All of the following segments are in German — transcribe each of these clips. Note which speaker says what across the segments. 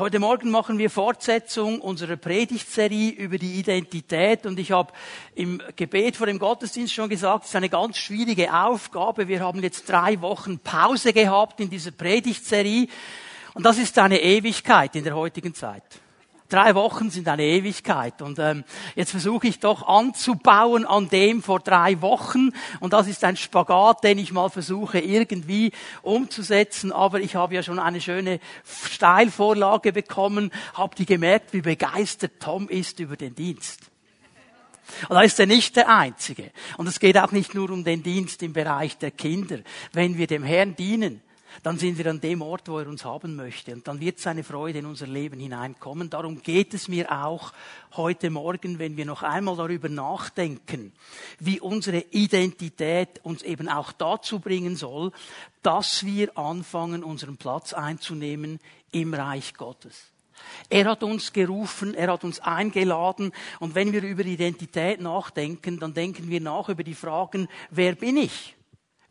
Speaker 1: Heute Morgen machen wir Fortsetzung unserer Predigtserie über die Identität und ich habe im Gebet vor dem Gottesdienst schon gesagt, es ist eine ganz schwierige Aufgabe. Wir haben jetzt drei Wochen Pause gehabt in dieser Predigtserie und das ist eine Ewigkeit in der heutigen Zeit. Drei Wochen sind eine Ewigkeit. Und ähm, jetzt versuche ich doch anzubauen an dem vor drei Wochen. Und das ist ein Spagat, den ich mal versuche irgendwie umzusetzen. Aber ich habe ja schon eine schöne Steilvorlage bekommen. Habt ihr gemerkt, wie begeistert Tom ist über den Dienst? Und da ist er nicht der Einzige. Und es geht auch nicht nur um den Dienst im Bereich der Kinder. Wenn wir dem Herrn dienen, dann sind wir an dem Ort, wo er uns haben möchte. Und dann wird seine Freude in unser Leben hineinkommen. Darum geht es mir auch heute Morgen, wenn wir noch einmal darüber nachdenken, wie unsere Identität uns eben auch dazu bringen soll, dass wir anfangen, unseren Platz einzunehmen im Reich Gottes. Er hat uns gerufen, er hat uns eingeladen und wenn wir über Identität nachdenken, dann denken wir nach über die Fragen, wer bin ich?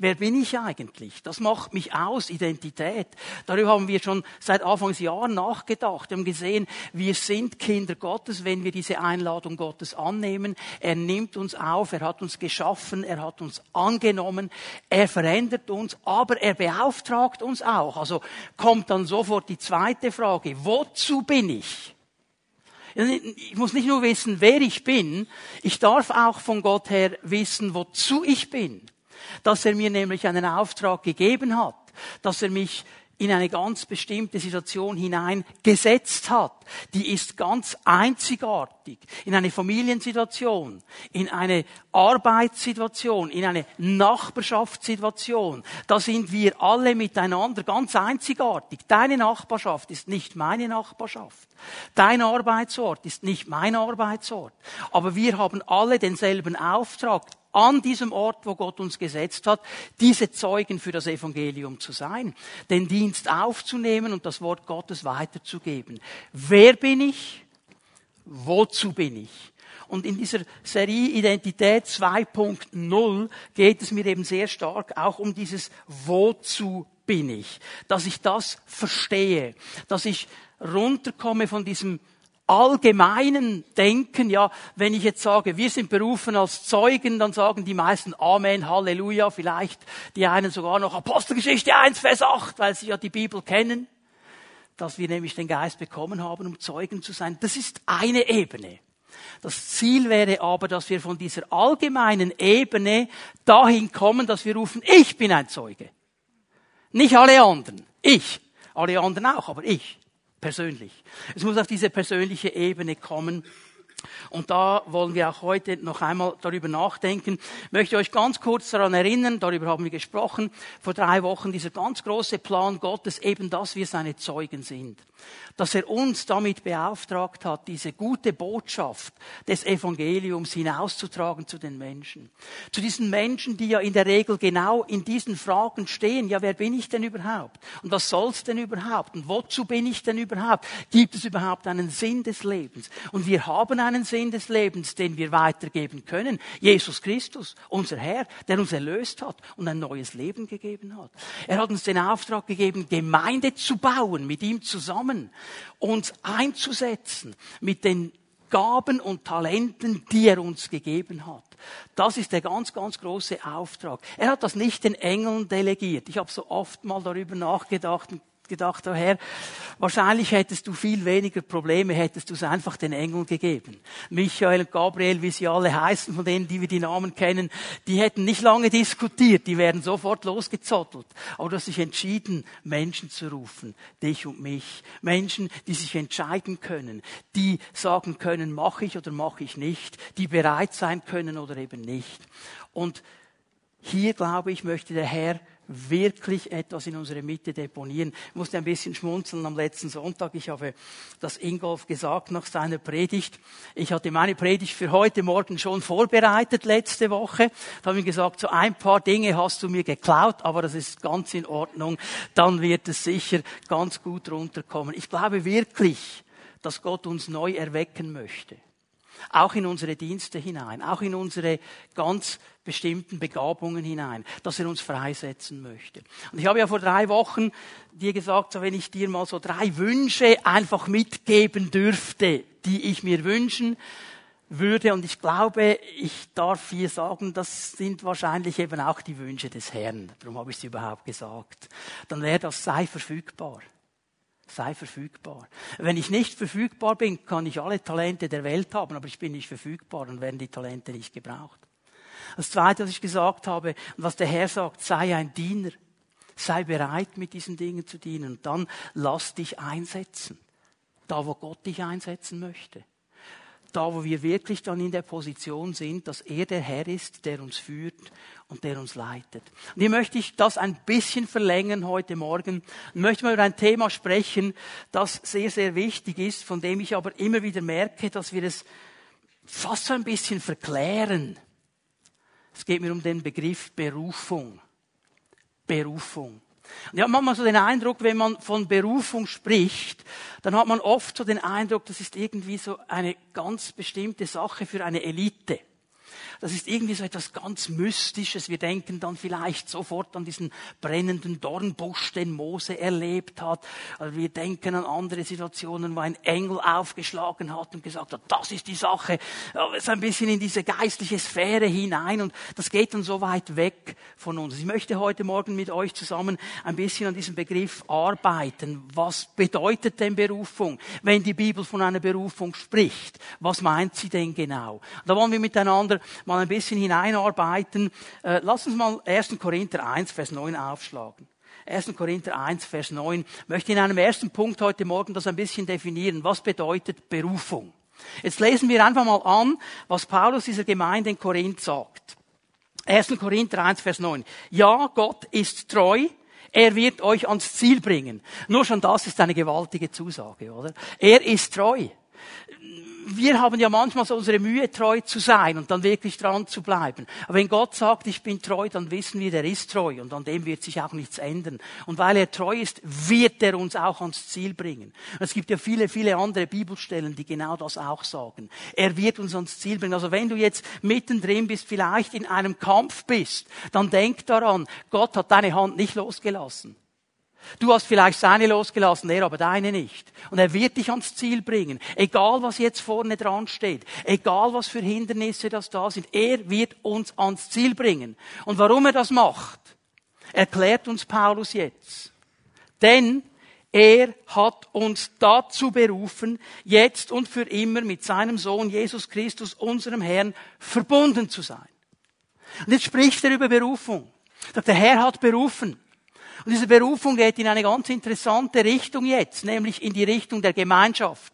Speaker 1: Wer bin ich eigentlich? Das macht mich aus, Identität. Darüber haben wir schon seit Anfangsjahr nachgedacht. Wir haben gesehen, wir sind Kinder Gottes, wenn wir diese Einladung Gottes annehmen. Er nimmt uns auf, er hat uns geschaffen, er hat uns angenommen, er verändert uns, aber er beauftragt uns auch. Also kommt dann sofort die zweite Frage, wozu bin ich? Ich muss nicht nur wissen, wer ich bin, ich darf auch von Gott her wissen, wozu ich bin dass er mir nämlich einen Auftrag gegeben hat, dass er mich in eine ganz bestimmte Situation hineingesetzt hat. Die ist ganz einzigartig. In eine Familiensituation, in eine Arbeitssituation, in eine Nachbarschaftssituation. Da sind wir alle miteinander ganz einzigartig. Deine Nachbarschaft ist nicht meine Nachbarschaft. Dein Arbeitsort ist nicht mein Arbeitsort. Aber wir haben alle denselben Auftrag an diesem Ort, wo Gott uns gesetzt hat, diese Zeugen für das Evangelium zu sein, den Dienst aufzunehmen und das Wort Gottes weiterzugeben. Wer bin ich? Wozu bin ich? Und in dieser Serie Identität 2.0 geht es mir eben sehr stark auch um dieses Wozu bin ich? Dass ich das verstehe, dass ich runterkomme von diesem allgemeinen Denken, ja, wenn ich jetzt sage, wir sind berufen als Zeugen, dann sagen die meisten Amen, Halleluja, vielleicht die einen sogar noch Apostelgeschichte 1, Vers 8, weil sie ja die Bibel kennen, dass wir nämlich den Geist bekommen haben, um Zeugen zu sein. Das ist eine Ebene. Das Ziel wäre aber, dass wir von dieser allgemeinen Ebene dahin kommen, dass wir rufen, ich bin ein Zeuge. Nicht alle anderen. Ich. Alle anderen auch, aber ich persönlich. Es muss auf diese persönliche Ebene kommen. Und da wollen wir auch heute noch einmal darüber nachdenken. Ich möchte euch ganz kurz daran erinnern, darüber haben wir gesprochen, vor drei Wochen, dieser ganz große Plan Gottes, eben, dass wir seine Zeugen sind dass er uns damit beauftragt hat, diese gute Botschaft des Evangeliums hinauszutragen zu den Menschen. Zu diesen Menschen, die ja in der Regel genau in diesen Fragen stehen. Ja, wer bin ich denn überhaupt? Und was soll's denn überhaupt? Und wozu bin ich denn überhaupt? Gibt es überhaupt einen Sinn des Lebens? Und wir haben einen Sinn des Lebens, den wir weitergeben können. Jesus Christus, unser Herr, der uns erlöst hat und ein neues Leben gegeben hat. Er hat uns den Auftrag gegeben, Gemeinde zu bauen, mit ihm zusammen uns einzusetzen mit den Gaben und Talenten, die er uns gegeben hat. Das ist der ganz, ganz große Auftrag. Er hat das nicht den Engeln delegiert. Ich habe so oft mal darüber nachgedacht und gedacht, oh Herr, wahrscheinlich hättest du viel weniger Probleme, hättest du es einfach den Engeln gegeben. Michael und Gabriel, wie sie alle heißen, von denen, die wir die Namen kennen, die hätten nicht lange diskutiert, die wären sofort losgezottelt. Aber du hast dich entschieden, Menschen zu rufen, dich und mich. Menschen, die sich entscheiden können, die sagen können, mache ich oder mache ich nicht, die bereit sein können oder eben nicht. Und hier, glaube ich, möchte der Herr wirklich etwas in unsere Mitte deponieren. Ich musste ein bisschen schmunzeln am letzten Sonntag. Ich habe das Ingolf gesagt nach seiner Predigt. Ich hatte meine Predigt für heute Morgen schon vorbereitet letzte Woche. Da habe ich gesagt, so ein paar Dinge hast du mir geklaut, aber das ist ganz in Ordnung. Dann wird es sicher ganz gut runterkommen. Ich glaube wirklich, dass Gott uns neu erwecken möchte Auch in unsere Dienste hinein, auch in unsere ganz bestimmten Begabungen hinein, dass er uns freisetzen möchte. Und ich habe ja vor drei Wochen dir gesagt, so wenn ich dir mal so drei Wünsche einfach mitgeben dürfte, die ich mir wünschen würde, und ich glaube, ich darf hier sagen, das sind wahrscheinlich eben auch die Wünsche des Herrn. Darum habe ich sie überhaupt gesagt. Dann wäre das sei verfügbar sei verfügbar. Wenn ich nicht verfügbar bin, kann ich alle Talente der Welt haben, aber ich bin nicht verfügbar und werden die Talente nicht gebraucht. Das Zweite, was ich gesagt habe und was der Herr sagt, sei ein Diener. Sei bereit, mit diesen Dingen zu dienen. Und dann lass dich einsetzen. Da, wo Gott dich einsetzen möchte da wo wir wirklich dann in der Position sind, dass er der Herr ist, der uns führt und der uns leitet. Und hier möchte ich das ein bisschen verlängern heute Morgen und möchte mal über ein Thema sprechen, das sehr, sehr wichtig ist, von dem ich aber immer wieder merke, dass wir es fast so ein bisschen verklären. Es geht mir um den Begriff Berufung. Berufung. Und ich habe manchmal so den Eindruck, wenn man von Berufung spricht, dann hat man oft so den Eindruck, das ist irgendwie so eine ganz bestimmte Sache für eine Elite. Das ist irgendwie so etwas ganz Mystisches. Wir denken dann vielleicht sofort an diesen brennenden Dornbusch, den Mose erlebt hat. Also wir denken an andere Situationen, wo ein Engel aufgeschlagen hat und gesagt hat, das ist die Sache. So ein bisschen in diese geistliche Sphäre hinein und das geht dann so weit weg von uns. Ich möchte heute Morgen mit euch zusammen ein bisschen an diesem Begriff arbeiten. Was bedeutet denn Berufung? Wenn die Bibel von einer Berufung spricht, was meint sie denn genau? Da wollen wir miteinander mal ein bisschen hineinarbeiten. Äh, lass uns mal 1. Korinther 1, Vers 9 aufschlagen. 1. Korinther 1, Vers 9. Ich möchte in einem ersten Punkt heute Morgen das ein bisschen definieren. Was bedeutet Berufung? Jetzt lesen wir einfach mal an, was Paulus dieser Gemeinde in Korinth sagt. 1. Korinther 1, Vers 9. Ja, Gott ist treu. Er wird euch ans Ziel bringen. Nur schon das ist eine gewaltige Zusage, oder? Er ist treu wir haben ja manchmal so unsere Mühe, treu zu sein und dann wirklich dran zu bleiben. Aber wenn Gott sagt, ich bin treu, dann wissen wir, der ist treu und an dem wird sich auch nichts ändern. Und weil er treu ist, wird er uns auch ans Ziel bringen. Und es gibt ja viele, viele andere Bibelstellen, die genau das auch sagen. Er wird uns ans Ziel bringen. Also wenn du jetzt mittendrin bist, vielleicht in einem Kampf bist, dann denk daran, Gott hat deine Hand nicht losgelassen. Du hast vielleicht seine losgelassen, er aber deine nicht. Und er wird dich ans Ziel bringen. Egal was jetzt vorne dran steht. Egal was für Hindernisse das da sind. Er wird uns ans Ziel bringen. Und warum er das macht, erklärt uns Paulus jetzt. Denn er hat uns dazu berufen, jetzt und für immer mit seinem Sohn Jesus Christus, unserem Herrn, verbunden zu sein. Und jetzt spricht er über Berufung. Der Herr hat berufen. Und diese Berufung geht in eine ganz interessante Richtung jetzt, nämlich in die Richtung der Gemeinschaft.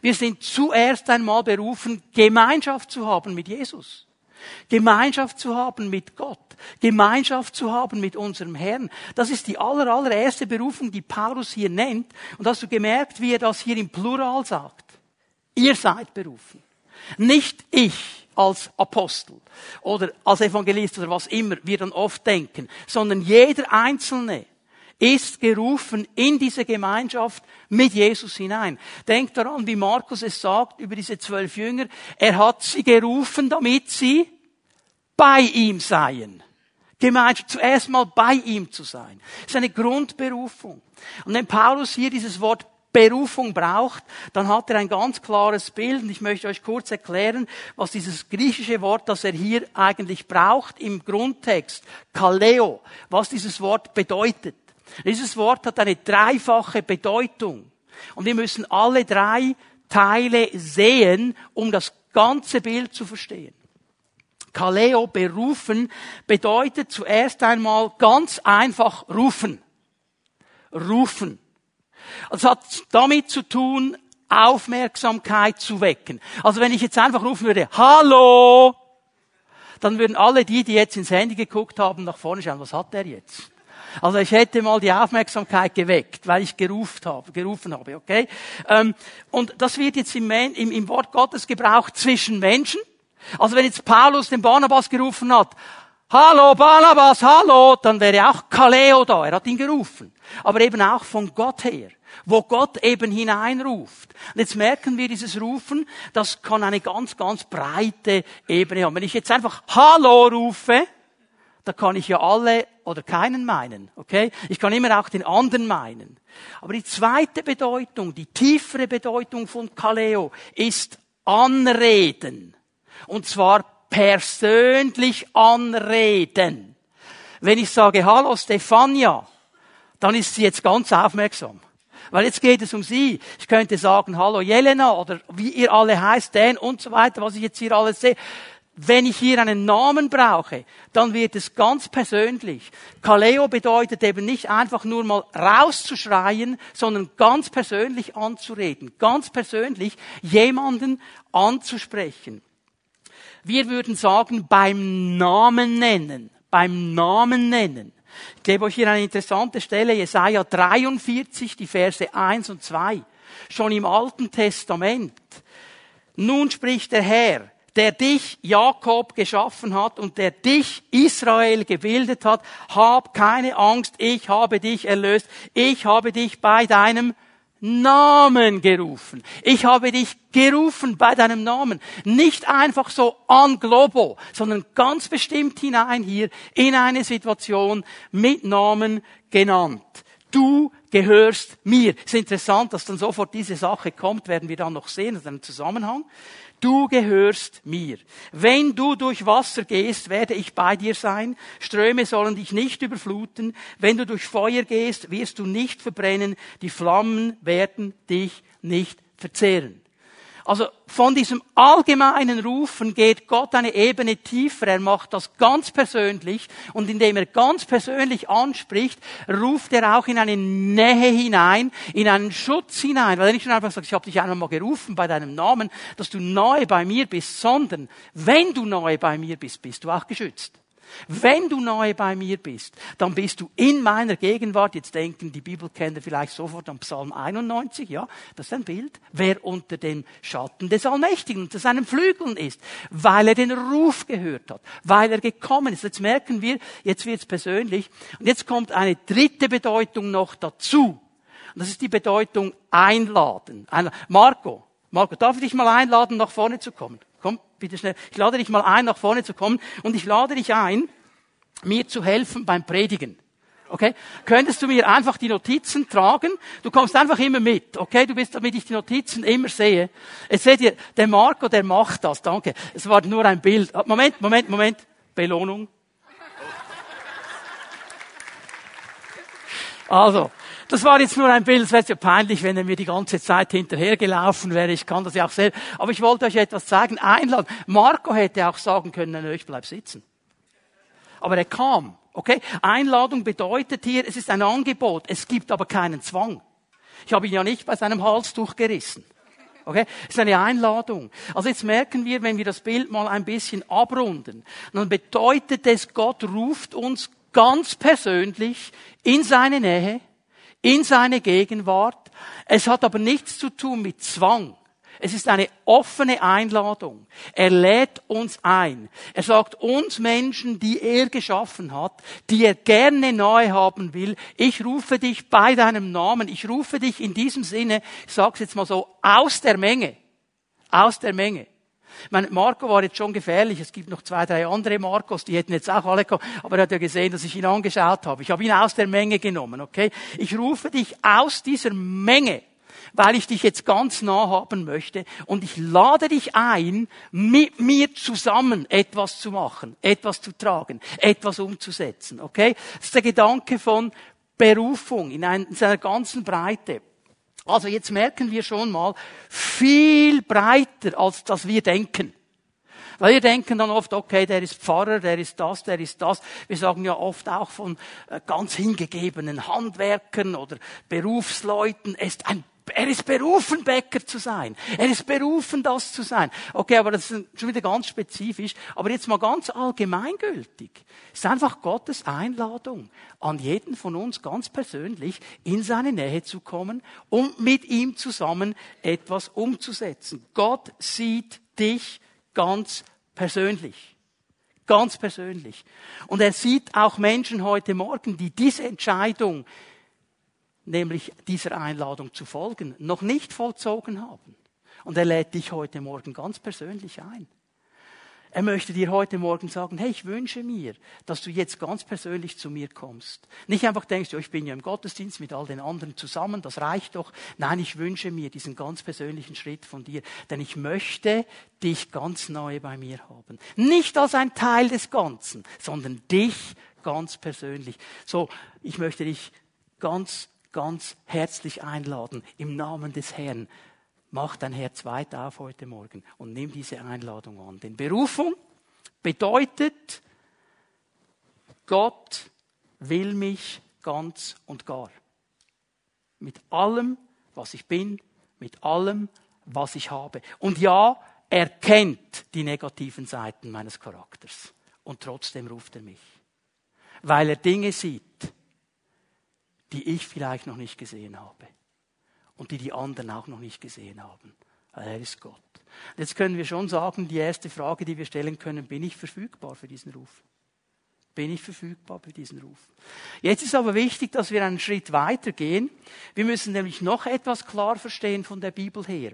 Speaker 1: Wir sind zuerst einmal berufen, Gemeinschaft zu haben mit Jesus. Gemeinschaft zu haben mit Gott. Gemeinschaft zu haben mit unserem Herrn. Das ist die aller, Berufung, die Paulus hier nennt. Und hast du gemerkt, wie er das hier im Plural sagt? Ihr seid berufen. Nicht ich als Apostel oder als Evangelist oder was immer wir dann oft denken, sondern jeder Einzelne ist gerufen in diese Gemeinschaft mit Jesus hinein. Denkt daran, wie Markus es sagt über diese zwölf Jünger. Er hat sie gerufen, damit sie bei ihm seien. Gemeinschaft, zuerst mal bei ihm zu sein. Das ist eine Grundberufung. Und wenn Paulus hier dieses Wort Berufung braucht, dann hat er ein ganz klares Bild und ich möchte euch kurz erklären, was dieses griechische Wort, das er hier eigentlich braucht im Grundtext, Kaleo, was dieses Wort bedeutet. Dieses Wort hat eine dreifache Bedeutung und wir müssen alle drei Teile sehen, um das ganze Bild zu verstehen. Kaleo berufen bedeutet zuerst einmal ganz einfach rufen. Rufen. Es hat damit zu tun, Aufmerksamkeit zu wecken. Also wenn ich jetzt einfach rufen würde, Hallo, dann würden alle die, die jetzt ins Handy geguckt haben, nach vorne schauen, was hat der jetzt? Also ich hätte mal die Aufmerksamkeit geweckt, weil ich gerufen habe, gerufen habe, okay? Ähm, und das wird jetzt im, im, im Wort Gottes gebraucht zwischen Menschen. Also wenn jetzt Paulus den Barnabas gerufen hat, Hallo Barnabas, hallo, dann wäre auch Kaleo da, er hat ihn gerufen. Aber eben auch von Gott her. wo Gott eben hineinruft. Und jetzt merken wir dieses Rufen, das kann eine ganz, ganz breite Ebene haben. Wenn ich jetzt einfach Hallo rufe, da kann ich ja alle oder keinen meinen, okay? Ich kann immer auch den anderen meinen. Aber die zweite Bedeutung, die tiefere Bedeutung von Kaleo ist anreden. Und zwar persönlich anreden. Wenn ich sage, hallo Stefania, dann ist sie jetzt ganz aufmerksam. Weil jetzt geht es um sie. Ich könnte sagen, hallo Jelena oder wie ihr alle heißt, Dan und so weiter, was ich jetzt hier alles sehe. Wenn ich hier einen Namen brauche, dann wird es ganz persönlich. Kaleo bedeutet eben nicht einfach nur mal rauszuschreien, sondern ganz persönlich anzureden, ganz persönlich jemanden anzusprechen. Wir würden sagen, beim Namen nennen, beim Namen nennen. Ich gebe euch hier eine interessante Stelle, Jesaja 43, die Verse 1 und 2. Schon im Alten Testament. Nun spricht der Herr, der dich, Jakob, geschaffen hat und der dich, Israel, gebildet hat, hab keine Angst, ich habe dich erlöst, ich habe dich bei deinem Namen gerufen. Ich habe dich gerufen bei deinem Namen. Nicht einfach so an globo, sondern ganz bestimmt hinein hier in eine Situation mit Namen genannt. Du gehörst mir. Es ist interessant, dass dann sofort diese Sache kommt, werden wir dann noch sehen, das ist ein Zusammenhang. Du gehörst mir. Wenn du durch Wasser gehst, werde ich bei dir sein. Ströme sollen dich nicht überfluten. Wenn du durch Feuer gehst, wirst du nicht verbrennen. Die Flammen werden dich nicht verzehren. Also von diesem allgemeinen Rufen geht Gott eine Ebene tiefer. Er macht das ganz persönlich und indem er ganz persönlich anspricht, ruft er auch in eine Nähe hinein, in einen Schutz hinein. Weil er nicht nur einfach sagt, ich habe dich einmal mal gerufen bei deinem Namen, dass du nahe bei mir bist, sondern wenn du nahe bei mir bist, bist du auch geschützt. Wenn du nahe bei mir bist, dann bist du in meiner Gegenwart. Jetzt denken die Bibelkenner vielleicht sofort an Psalm 91, ja, das ist ein Bild. Wer unter dem Schatten des Allmächtigen, unter seinen Flügeln ist, weil er den Ruf gehört hat, weil er gekommen ist. Jetzt merken wir, jetzt wird's persönlich. Und jetzt kommt eine dritte Bedeutung noch dazu. Und das ist die Bedeutung einladen. Marco, Marco, darf ich dich mal einladen, nach vorne zu kommen? Komm, bitte schnell. Ich lade dich mal ein, nach vorne zu kommen. Und ich lade dich ein, mir zu helfen beim Predigen. Okay? Könntest du mir einfach die Notizen tragen? Du kommst einfach immer mit. Okay? Du bist, damit ich die Notizen immer sehe. Jetzt seht ihr, der Marco, der macht das. Danke. Es war nur ein Bild. Moment, Moment, Moment. Belohnung. Also, das war jetzt nur ein Bild, es wäre ja peinlich, wenn er mir die ganze Zeit hinterhergelaufen wäre. Ich kann das ja auch selbst. Aber ich wollte euch etwas zeigen, einladen. Marco hätte auch sagen können, ich bleib sitzen. Aber er kam. Okay? Einladung bedeutet hier, es ist ein Angebot. Es gibt aber keinen Zwang. Ich habe ihn ja nicht bei seinem Halstuch gerissen. Okay? Es ist eine Einladung. Also jetzt merken wir, wenn wir das Bild mal ein bisschen abrunden, dann bedeutet es, Gott ruft uns ganz persönlich in seine Nähe, in seine Gegenwart. Es hat aber nichts zu tun mit Zwang. Es ist eine offene Einladung. Er lädt uns ein. Er sagt uns Menschen, die er geschaffen hat, die er gerne nahe haben will, ich rufe dich bei deinem Namen, ich rufe dich in diesem Sinne, ich sage es jetzt mal so, aus der Menge. Aus der Menge. Ich meine, Marco war jetzt schon gefährlich. Es gibt noch zwei, drei andere Marcos, die hätten jetzt auch alle kommen. Aber er hat ja gesehen, dass ich ihn angeschaut habe. Ich habe ihn aus der Menge genommen, okay? Ich rufe dich aus dieser Menge, weil ich dich jetzt ganz nah haben möchte. Und ich lade dich ein, mit mir zusammen etwas zu machen, etwas zu tragen, etwas umzusetzen, okay? Das ist der Gedanke von Berufung in, in seiner ganzen Breite. Also jetzt merken wir schon mal, viel breiter, als dass wir denken. Weil wir denken dann oft, okay, der ist Pfarrer, der ist das, der ist das. Wir sagen ja oft auch von äh, ganz hingegebenen Handwerkern oder Berufsleuten, er ist ein er ist berufen, Bäcker zu sein. Er ist berufen, das zu sein. Okay, aber das ist schon wieder ganz spezifisch. Aber jetzt mal ganz allgemeingültig. Es ist einfach Gottes Einladung an jeden von uns ganz persönlich in seine Nähe zu kommen, um mit ihm zusammen etwas umzusetzen. Gott sieht dich ganz persönlich. Ganz persönlich. Und er sieht auch Menschen heute Morgen, die diese Entscheidung nämlich dieser Einladung zu folgen, noch nicht vollzogen haben. Und er lädt dich heute Morgen ganz persönlich ein. Er möchte dir heute Morgen sagen, hey, ich wünsche mir, dass du jetzt ganz persönlich zu mir kommst. Nicht einfach denkst, ja, ich bin ja im Gottesdienst mit all den anderen zusammen, das reicht doch. Nein, ich wünsche mir diesen ganz persönlichen Schritt von dir, denn ich möchte dich ganz neu bei mir haben. Nicht als ein Teil des Ganzen, sondern dich ganz persönlich. So, ich möchte dich ganz, ganz herzlich einladen im Namen des Herrn Mach dein Herz weit auf heute Morgen und nimm diese Einladung an. Denn Berufung bedeutet, Gott will mich ganz und gar. Mit allem, was ich bin, mit allem, was ich habe. Und ja, er kennt die negativen Seiten meines Charakters. Und trotzdem ruft er mich. Weil er Dinge sieht, die ich vielleicht noch nicht gesehen habe und die die anderen auch noch nicht gesehen haben. Er ist Gott. Jetzt können wir schon sagen, die erste Frage, die wir stellen können, bin ich verfügbar für diesen Ruf? Bin ich verfügbar für diesen Ruf? Jetzt ist aber wichtig, dass wir einen Schritt weiter gehen. Wir müssen nämlich noch etwas klar verstehen von der Bibel her.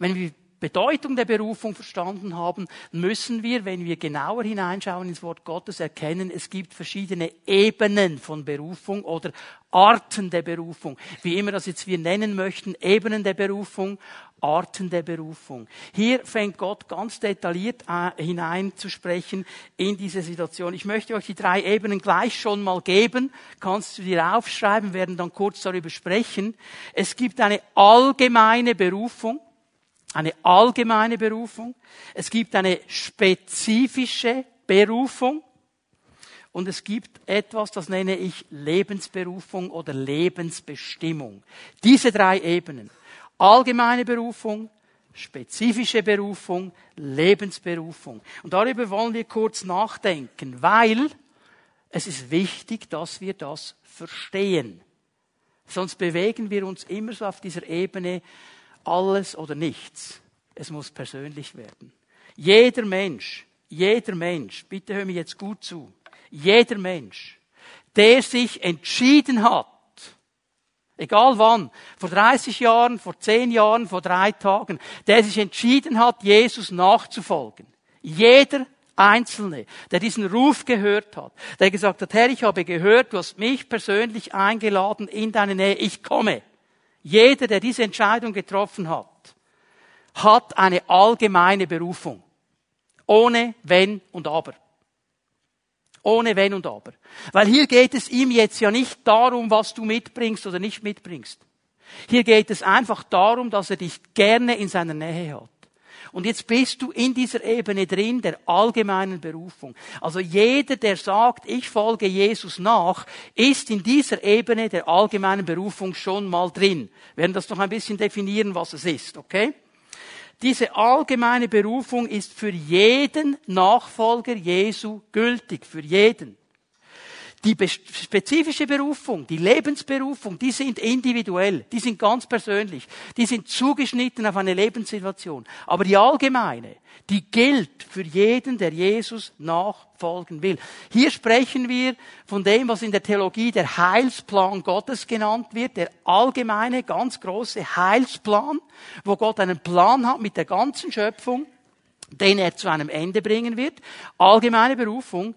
Speaker 1: Wenn wir Bedeutung der Berufung verstanden haben, müssen wir, wenn wir genauer hineinschauen ins Wort Gottes, erkennen, es gibt verschiedene Ebenen von Berufung oder Arten der Berufung. Wie immer das jetzt wir nennen möchten, Ebenen der Berufung, Arten der Berufung. Hier fängt Gott ganz detailliert äh, hineinzusprechen in diese Situation. Ich möchte euch die drei Ebenen gleich schon mal geben. Kannst du dir aufschreiben, werden dann kurz darüber sprechen. Es gibt eine allgemeine Berufung eine allgemeine Berufung, es gibt eine spezifische Berufung und es gibt etwas, das nenne ich Lebensberufung oder Lebensbestimmung. Diese drei Ebenen. Allgemeine Berufung, spezifische Berufung, Lebensberufung. Und darüber wollen wir kurz nachdenken, weil es ist wichtig, dass wir das verstehen. Sonst bewegen wir uns immer so auf dieser Ebene, alles oder nichts. Es muss persönlich werden. Jeder Mensch, jeder Mensch, bitte hör mir jetzt gut zu, jeder Mensch, der sich entschieden hat, egal wann, vor 30 Jahren, vor 10 Jahren, vor drei Tagen, der sich entschieden hat, Jesus nachzufolgen. Jeder Einzelne, der diesen Ruf gehört hat, der gesagt hat, Herr, ich habe gehört, du hast mich persönlich eingeladen in deine Nähe, ich komme. Jeder, der diese Entscheidung getroffen hat, hat eine allgemeine Berufung. Ohne Wenn und Aber. Ohne Wenn und Aber. Weil hier geht es ihm jetzt ja nicht darum, was du mitbringst oder nicht mitbringst. Hier geht es einfach darum, dass er dich gerne in seiner Nähe hat. Und jetzt bist du in dieser Ebene drin der allgemeinen Berufung. Also jeder, der sagt, ich folge Jesus nach, ist in dieser Ebene der allgemeinen Berufung schon mal drin. Wir werden das noch ein bisschen definieren, was es ist, okay? Diese allgemeine Berufung ist für jeden Nachfolger Jesu gültig, für jeden. Die spezifische Berufung, die Lebensberufung, die sind individuell, die sind ganz persönlich, die sind zugeschnitten auf eine Lebenssituation. Aber die allgemeine, die gilt für jeden, der Jesus nachfolgen will. Hier sprechen wir von dem, was in der Theologie der Heilsplan Gottes genannt wird, der allgemeine, ganz große Heilsplan, wo Gott einen Plan hat mit der ganzen Schöpfung, den er zu einem Ende bringen wird. Allgemeine Berufung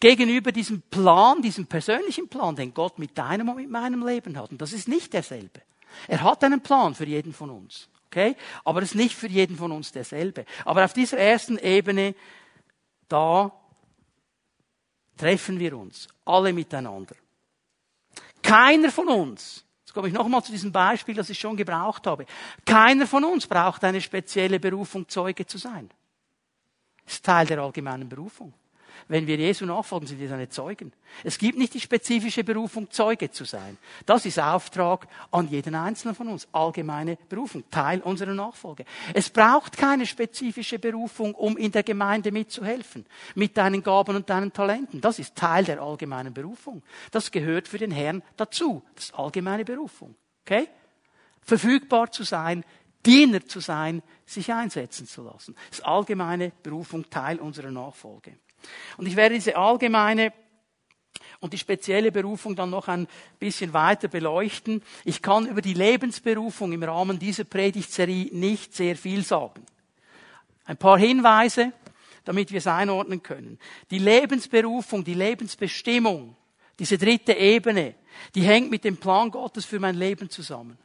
Speaker 1: gegenüber diesem Plan, diesem persönlichen Plan, den Gott mit deinem und mit meinem Leben hat. Und das ist nicht derselbe. Er hat einen Plan für jeden von uns. Okay? Aber es ist nicht für jeden von uns derselbe. Aber auf dieser ersten Ebene, da treffen wir uns. Alle miteinander. Keiner von uns, jetzt komme ich nochmal zu diesem Beispiel, das ich schon gebraucht habe. Keiner von uns braucht eine spezielle Berufung, Zeuge zu sein. Das ist Teil der allgemeinen Berufung wenn wir Jesu nachfolgen, sind wir seine Zeugen. Es gibt nicht die spezifische Berufung, Zeuge zu sein. Das ist Auftrag an jeden Einzelnen von uns. Allgemeine Berufung, Teil unserer Nachfolge. Es braucht keine spezifische Berufung, um in der Gemeinde mitzuhelfen. Mit deinen Gaben und deinen Talenten. Das ist Teil der allgemeinen Berufung. Das gehört für den Herrn dazu. Das ist allgemeine Berufung. Okay? Verfügbar zu sein, Diener zu sein, sich einsetzen zu lassen. Das ist allgemeine Berufung, Teil unserer Nachfolge. Und ich werde diese allgemeine und die spezielle Berufung dann noch ein bisschen weiter beleuchten. Ich kann über die Lebensberufung im Rahmen dieser Predigtserie nicht sehr viel sagen. Ein paar Hinweise, damit wir es einordnen können. Die Lebensberufung, die Lebensbestimmung, diese dritte Ebene, die hängt mit dem Plan Gottes für mein Leben zusammen.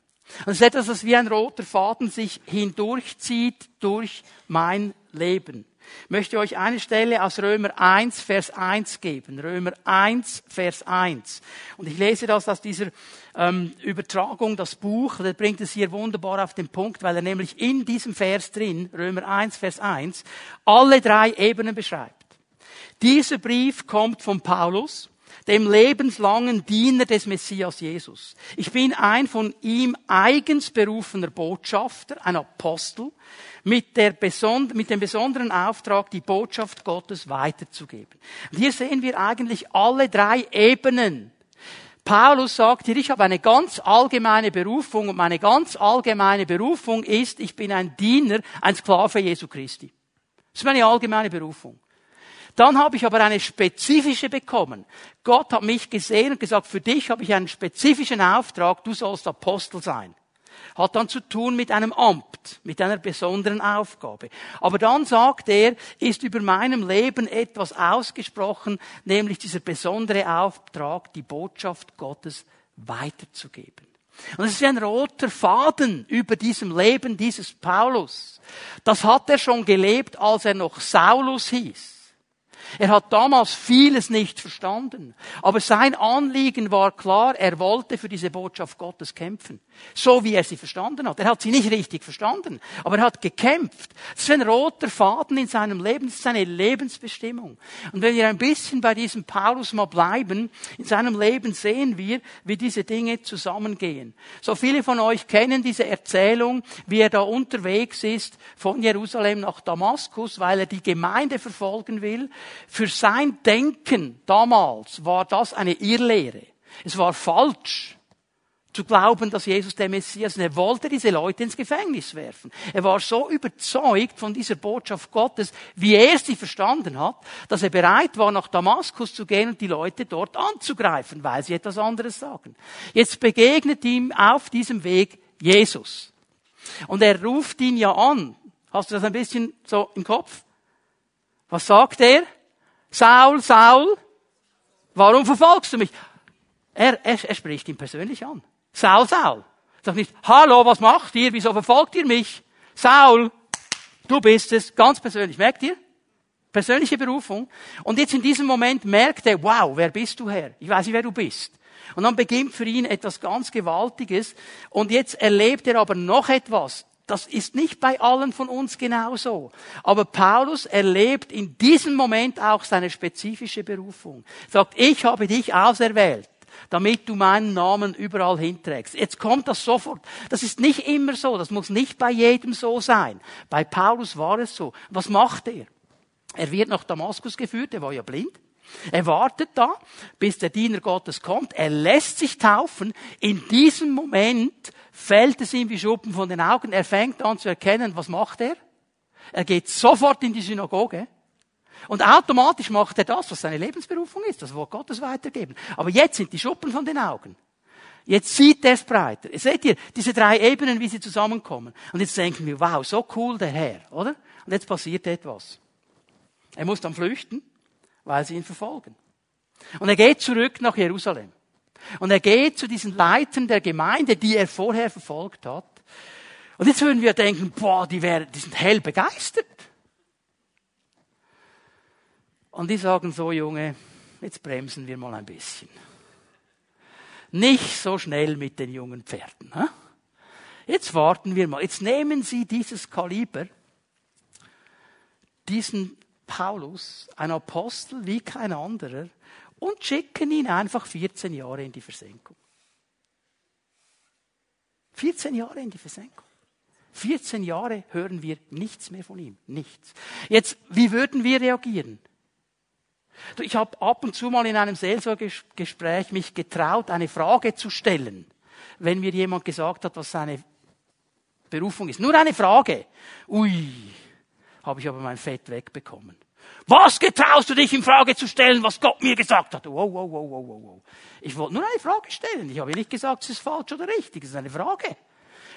Speaker 1: Es ist etwas, was wie ein roter Faden sich hindurchzieht durch mein Leben. Ich möchte euch eine Stelle aus Römer 1, Vers 1 geben. Römer 1, Vers 1. Und ich lese das aus dieser ähm, Übertragung, das Buch. Der bringt es hier wunderbar auf den Punkt, weil er nämlich in diesem Vers drin, Römer 1, Vers 1, alle drei Ebenen beschreibt. Dieser Brief kommt von Paulus, dem lebenslangen Diener des Messias Jesus. Ich bin ein von ihm eigens berufener Botschafter, ein Apostel, mit, der mit dem besonderen Auftrag, die Botschaft Gottes weiterzugeben. Und hier sehen wir eigentlich alle drei Ebenen. Paulus sagt hier, ich habe eine ganz allgemeine Berufung und meine ganz allgemeine Berufung ist, ich bin ein Diener, ein Sklave Jesu Christi. Das ist meine allgemeine Berufung. Dann habe ich aber eine spezifische bekommen. Gott hat mich gesehen und gesagt, für dich habe ich einen spezifischen Auftrag, du sollst Apostel sein hat dann zu tun mit einem Amt, mit einer besonderen Aufgabe. Aber dann sagt er, ist über meinem Leben etwas ausgesprochen, nämlich dieser besondere Auftrag, die Botschaft Gottes weiterzugeben. Und es ist ein roter Faden über diesem Leben dieses Paulus. Das hat er schon gelebt, als er noch Saulus hieß. Er hat damals vieles nicht verstanden. Aber sein Anliegen war klar, er wollte für diese Botschaft Gottes kämpfen. So wie er sie verstanden hat. Er hat sie nicht richtig verstanden, aber er hat gekämpft. Das ist ein roter Faden in seinem Leben, das ist seine Lebensbestimmung. Und wenn wir ein bisschen bei diesem Paulus mal bleiben, in seinem Leben sehen wir, wie diese Dinge zusammengehen. So viele von euch kennen diese Erzählung, wie er da unterwegs ist von Jerusalem nach Damaskus, weil er die Gemeinde verfolgen will. Für sein Denken damals war das eine Irrlehre. Es war falsch zu glauben, dass Jesus der Messias ist. Er wollte diese Leute ins Gefängnis werfen. Er war so überzeugt von dieser Botschaft Gottes, wie er sie verstanden hat, dass er bereit war, nach Damaskus zu gehen und die Leute dort anzugreifen, weil sie etwas anderes sagen. Jetzt begegnet ihm auf diesem Weg Jesus. Und er ruft ihn ja an. Hast du das ein bisschen so im Kopf? Was sagt er? Saul, Saul, warum verfolgst du mich? Er, er, er spricht ihn persönlich an. Saul, Saul. Sag nicht, hallo, was macht ihr? Wieso verfolgt ihr mich? Saul, du bist es. Ganz persönlich. Merkt ihr? Persönliche Berufung. Und jetzt in diesem Moment merkt er, wow, wer bist du Herr? Ich weiß nicht, wer du bist. Und dann beginnt für ihn etwas ganz Gewaltiges. Und jetzt erlebt er aber noch etwas. Das ist nicht bei allen von uns genauso. Aber Paulus erlebt in diesem Moment auch seine spezifische Berufung. Er sagt, ich habe dich auserwählt, damit du meinen Namen überall hinträgst. Jetzt kommt das sofort. Das ist nicht immer so. Das muss nicht bei jedem so sein. Bei Paulus war es so. Was macht er? Er wird nach Damaskus geführt. Er war ja blind. Er wartet da, bis der Diener Gottes kommt. Er lässt sich taufen. In diesem Moment fällt es ihm wie Schuppen von den Augen. Er fängt an zu erkennen, was macht er? Er geht sofort in die Synagoge. Und automatisch macht er das, was seine Lebensberufung ist, das Wort Gottes weitergeben. Aber jetzt sind die Schuppen von den Augen. Jetzt sieht er es breiter. Seht ihr, diese drei Ebenen, wie sie zusammenkommen. Und jetzt denken wir, wow, so cool der Herr, oder? Und jetzt passiert etwas. Er muss dann flüchten, weil sie ihn verfolgen. Und er geht zurück nach Jerusalem. Und er geht zu diesen Leitern der Gemeinde, die er vorher verfolgt hat. Und jetzt würden wir denken, boah, die, wären, die sind hell begeistert. Und die sagen so, Junge, jetzt bremsen wir mal ein bisschen. Nicht so schnell mit den jungen Pferden. Hä? Jetzt warten wir mal. Jetzt nehmen Sie dieses Kaliber, diesen Paulus, ein Apostel wie kein anderer, und schicken ihn einfach 14 Jahre in die Versenkung. 14 Jahre in die Versenkung. 14 Jahre hören wir nichts mehr von ihm. Nichts. Jetzt, wie würden wir reagieren? Ich habe ab und zu mal in einem Seelsorgegespräch mich getraut, eine Frage zu stellen, wenn mir jemand gesagt hat, was seine Berufung ist. Nur eine Frage. Ui, habe ich aber mein Fett wegbekommen. Was getraust du dich in Frage zu stellen, was Gott mir gesagt hat? Wow, wow, wow, wow, wow. Ich wollte nur eine Frage stellen. Ich habe nicht gesagt, es ist falsch oder richtig. Es ist eine Frage.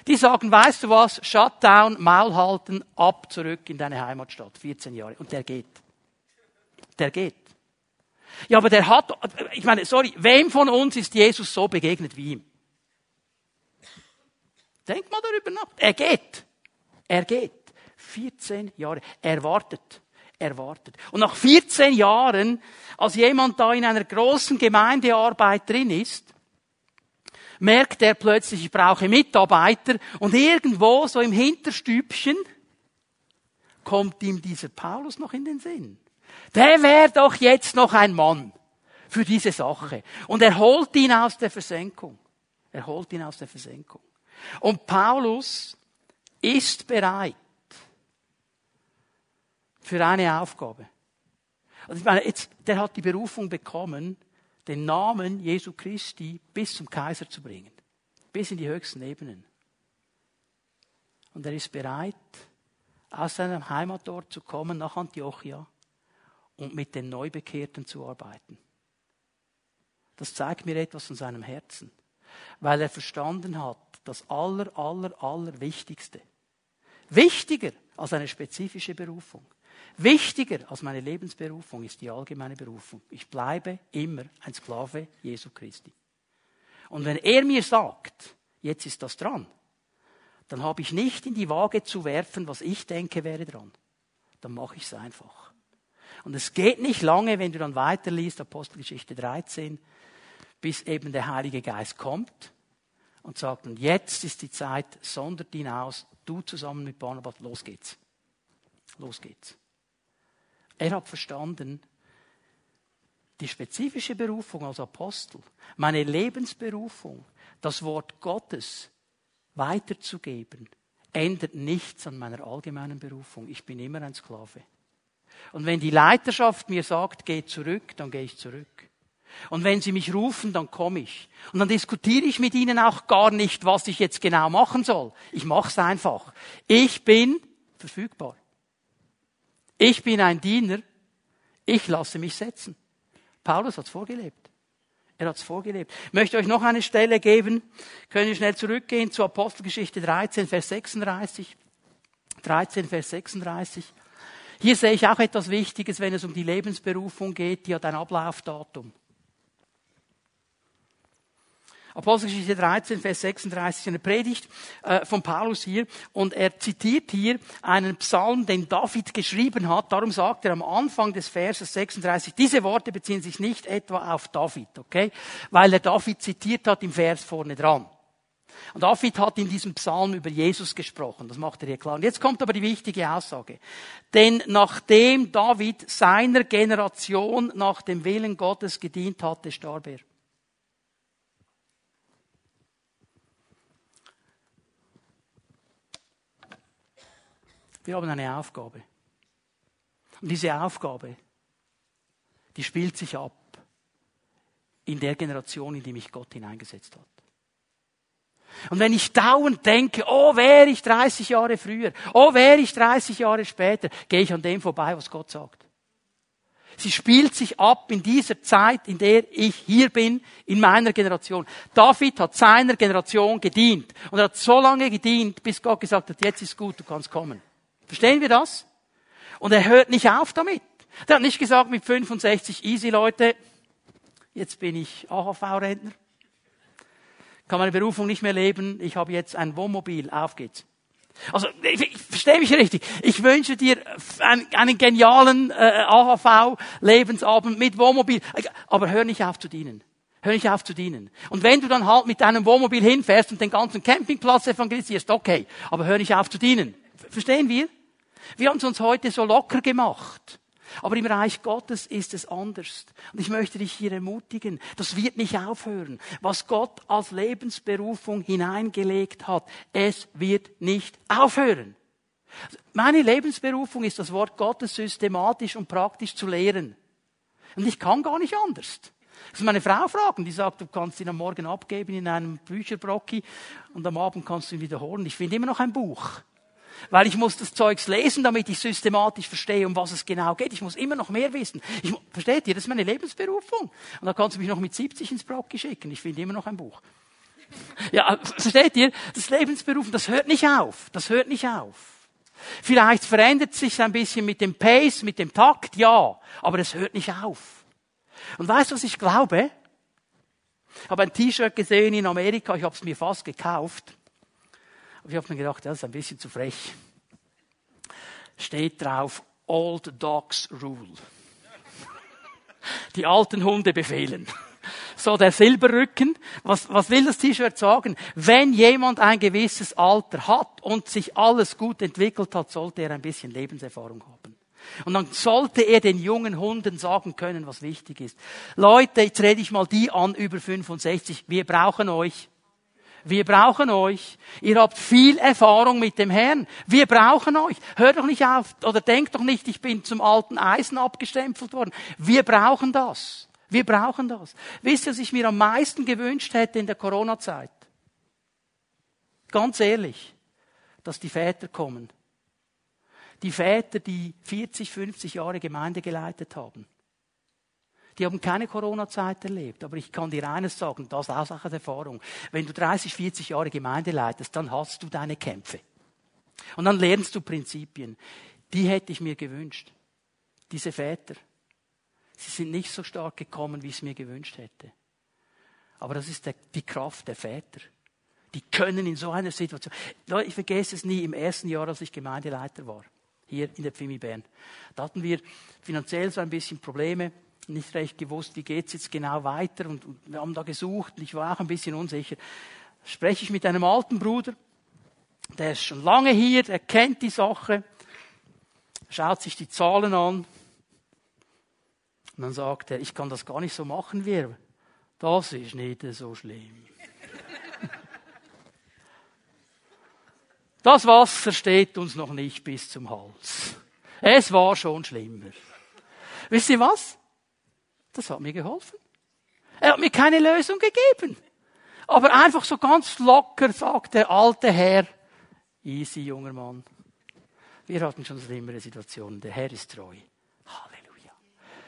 Speaker 1: Die sagen, weißt du was? Shutdown, Maul halten, ab zurück in deine Heimatstadt. 14 Jahre. Und der geht. Der geht. Ja, aber der hat, ich meine, sorry, wem von uns ist Jesus so begegnet wie ihm? Denk mal darüber nach. Er geht. Er geht. 14 Jahre. Er wartet. Er wartet. Und nach 14 Jahren, als jemand da in einer großen Gemeindearbeit drin ist, merkt er plötzlich, ich brauche Mitarbeiter und irgendwo so im Hinterstübchen kommt ihm dieser Paulus noch in den Sinn. Der wäre doch jetzt noch ein Mann für diese Sache. Und er holt ihn aus der Versenkung. Er holt ihn aus der Versenkung. Und Paulus ist bereit für eine Aufgabe. Also ich meine, jetzt, der hat die Berufung bekommen, den Namen Jesu Christi bis zum Kaiser zu bringen. Bis in die höchsten Ebenen. Und er ist bereit, aus seinem Heimatort zu kommen nach Antiochia und mit den Neubekehrten zu arbeiten. Das zeigt mir etwas von seinem Herzen, weil er verstanden hat, das aller, aller, aller Wichtigste. Wichtiger als eine spezifische Berufung. Wichtiger als meine Lebensberufung ist die allgemeine Berufung. Ich bleibe immer ein Sklave Jesu Christi. Und wenn er mir sagt, jetzt ist das dran, dann habe ich nicht in die Waage zu werfen, was ich denke wäre dran. Dann mache ich es einfach. Und es geht nicht lange, wenn du dann weiterliest, Apostelgeschichte 13, bis eben der Heilige Geist kommt und sagt, und jetzt ist die Zeit, sondert ihn aus, du zusammen mit Barnabas, los geht's. Los geht's. Er hat verstanden, die spezifische Berufung als Apostel, meine Lebensberufung, das Wort Gottes weiterzugeben, ändert nichts an meiner allgemeinen Berufung. Ich bin immer ein Sklave. Und wenn die Leiterschaft mir sagt, geh zurück, dann gehe ich zurück. Und wenn sie mich rufen, dann komme ich. Und dann diskutiere ich mit ihnen auch gar nicht, was ich jetzt genau machen soll. Ich mache es einfach. Ich bin verfügbar. Ich bin ein Diener. Ich lasse mich setzen. Paulus hat es vorgelebt. Er hat es vorgelebt. Ich möchte euch noch eine Stelle geben. Können wir schnell zurückgehen zu Apostelgeschichte 13, Vers 36. 13, Vers 36. Hier sehe ich auch etwas Wichtiges, wenn es um die Lebensberufung geht. Die hat ein Ablaufdatum. Apostelgeschichte 13, Vers 36, eine Predigt äh, von Paulus hier. Und er zitiert hier einen Psalm, den David geschrieben hat. Darum sagt er am Anfang des Verses 36, diese Worte beziehen sich nicht etwa auf David, okay? Weil er David zitiert hat im Vers vorne dran. Und David hat in diesem Psalm über Jesus gesprochen. Das macht er hier klar. Und jetzt kommt aber die wichtige Aussage. Denn nachdem David seiner Generation nach dem Willen Gottes gedient hatte, starb er. Wir haben eine Aufgabe. Und diese Aufgabe, die spielt sich ab in der Generation, in die mich Gott hineingesetzt hat. Und wenn ich dauernd denke, oh, wäre ich 30 Jahre früher, oh, wäre ich 30 Jahre später, gehe ich an dem vorbei, was Gott sagt. Sie spielt sich ab in dieser Zeit, in der ich hier bin, in meiner Generation. David hat seiner Generation gedient. Und er hat so lange gedient, bis Gott gesagt hat, jetzt ist gut, du kannst kommen. Verstehen wir das? Und er hört nicht auf damit. Er hat nicht gesagt mit 65 easy Leute, jetzt bin ich AHV-Rentner, kann meine Berufung nicht mehr leben, ich habe jetzt ein Wohnmobil, auf geht's. Also, ich, ich verstehe mich richtig. Ich wünsche dir einen, einen genialen äh, AHV-Lebensabend mit Wohnmobil. Aber hör nicht auf zu dienen. Hör nicht auf zu dienen. Und wenn du dann halt mit deinem Wohnmobil hinfährst und den ganzen Campingplatz evangelisierst, okay. Aber hör nicht auf zu dienen. Verstehen wir? Wir haben es uns heute so locker gemacht. Aber im Reich Gottes ist es anders. Und ich möchte dich hier ermutigen, das wird nicht aufhören. Was Gott als Lebensberufung hineingelegt hat, es wird nicht aufhören. Meine Lebensberufung ist das Wort Gottes systematisch und praktisch zu lehren. Und ich kann gar nicht anders. Das ist meine Frau fragen, die sagt, du kannst ihn am Morgen abgeben in einem Bücherbrocki und am Abend kannst du ihn wiederholen. Ich finde immer noch ein Buch. Weil ich muss das Zeugs lesen, damit ich systematisch verstehe, um was es genau geht. Ich muss immer noch mehr wissen. Ich, versteht ihr? Das ist meine Lebensberufung. Und da kannst du mich noch mit 70 ins Brocki schicken. Ich finde immer noch ein Buch. Ja, versteht ihr? Das Lebensberufung, das hört nicht auf. Das hört nicht auf. Vielleicht verändert sich ein bisschen mit dem Pace, mit dem Takt, ja. Aber es hört nicht auf. Und weißt du, was ich glaube? Ich habe ein T-Shirt gesehen in Amerika, ich habe es mir fast gekauft. Aber ich habe mir gedacht, das ist ein bisschen zu frech. Steht drauf, Old Dogs Rule. Die alten Hunde befehlen. So der Silberrücken. Was, was will das T-Shirt sagen? Wenn jemand ein gewisses Alter hat und sich alles gut entwickelt hat, sollte er ein bisschen Lebenserfahrung haben. Und dann sollte er den jungen Hunden sagen können, was wichtig ist. Leute, jetzt rede ich mal die an über 65. Wir brauchen euch. Wir brauchen euch. Ihr habt viel Erfahrung mit dem Herrn. Wir brauchen euch. Hört doch nicht auf oder denkt doch nicht, ich bin zum alten Eisen abgestempelt worden. Wir brauchen das. Wir brauchen das. Wisst ihr, was ich mir am meisten gewünscht hätte in der Corona-Zeit? Ganz ehrlich, dass die Väter kommen. Die Väter, die 40, 50 Jahre Gemeinde geleitet haben. Die haben keine Corona-Zeit erlebt. Aber ich kann dir eines sagen, das eine Erfahrung. Wenn du 30, 40 Jahre Gemeinde leitest, dann hast du deine Kämpfe. Und dann lernst du Prinzipien. Die hätte ich mir gewünscht. Diese Väter. Sie sind nicht so stark gekommen, wie ich es mir gewünscht hätte. Aber das ist der, die Kraft der Väter. Die können in so einer Situation. Leute, ich vergesse es nie im ersten Jahr, als ich Gemeindeleiter war. Hier in der Pfimi Bern. Da hatten wir finanziell so ein bisschen Probleme nicht recht gewusst, wie geht's jetzt genau weiter und, und wir haben da gesucht und ich war auch ein bisschen unsicher. Spreche ich mit einem alten Bruder, der ist schon lange hier, der kennt die Sache, schaut sich die Zahlen an und dann sagt er, ich kann das gar nicht so machen wie er. Das ist nicht so schlimm. Das Wasser steht uns noch nicht bis zum Hals. Es war schon schlimmer. Wisst ihr was? Das hat mir geholfen. Er hat mir keine Lösung gegeben. Aber einfach so ganz locker sagt der alte Herr, easy junger Mann. Wir hatten schon schlimmere Situationen. Der Herr ist treu. Halleluja.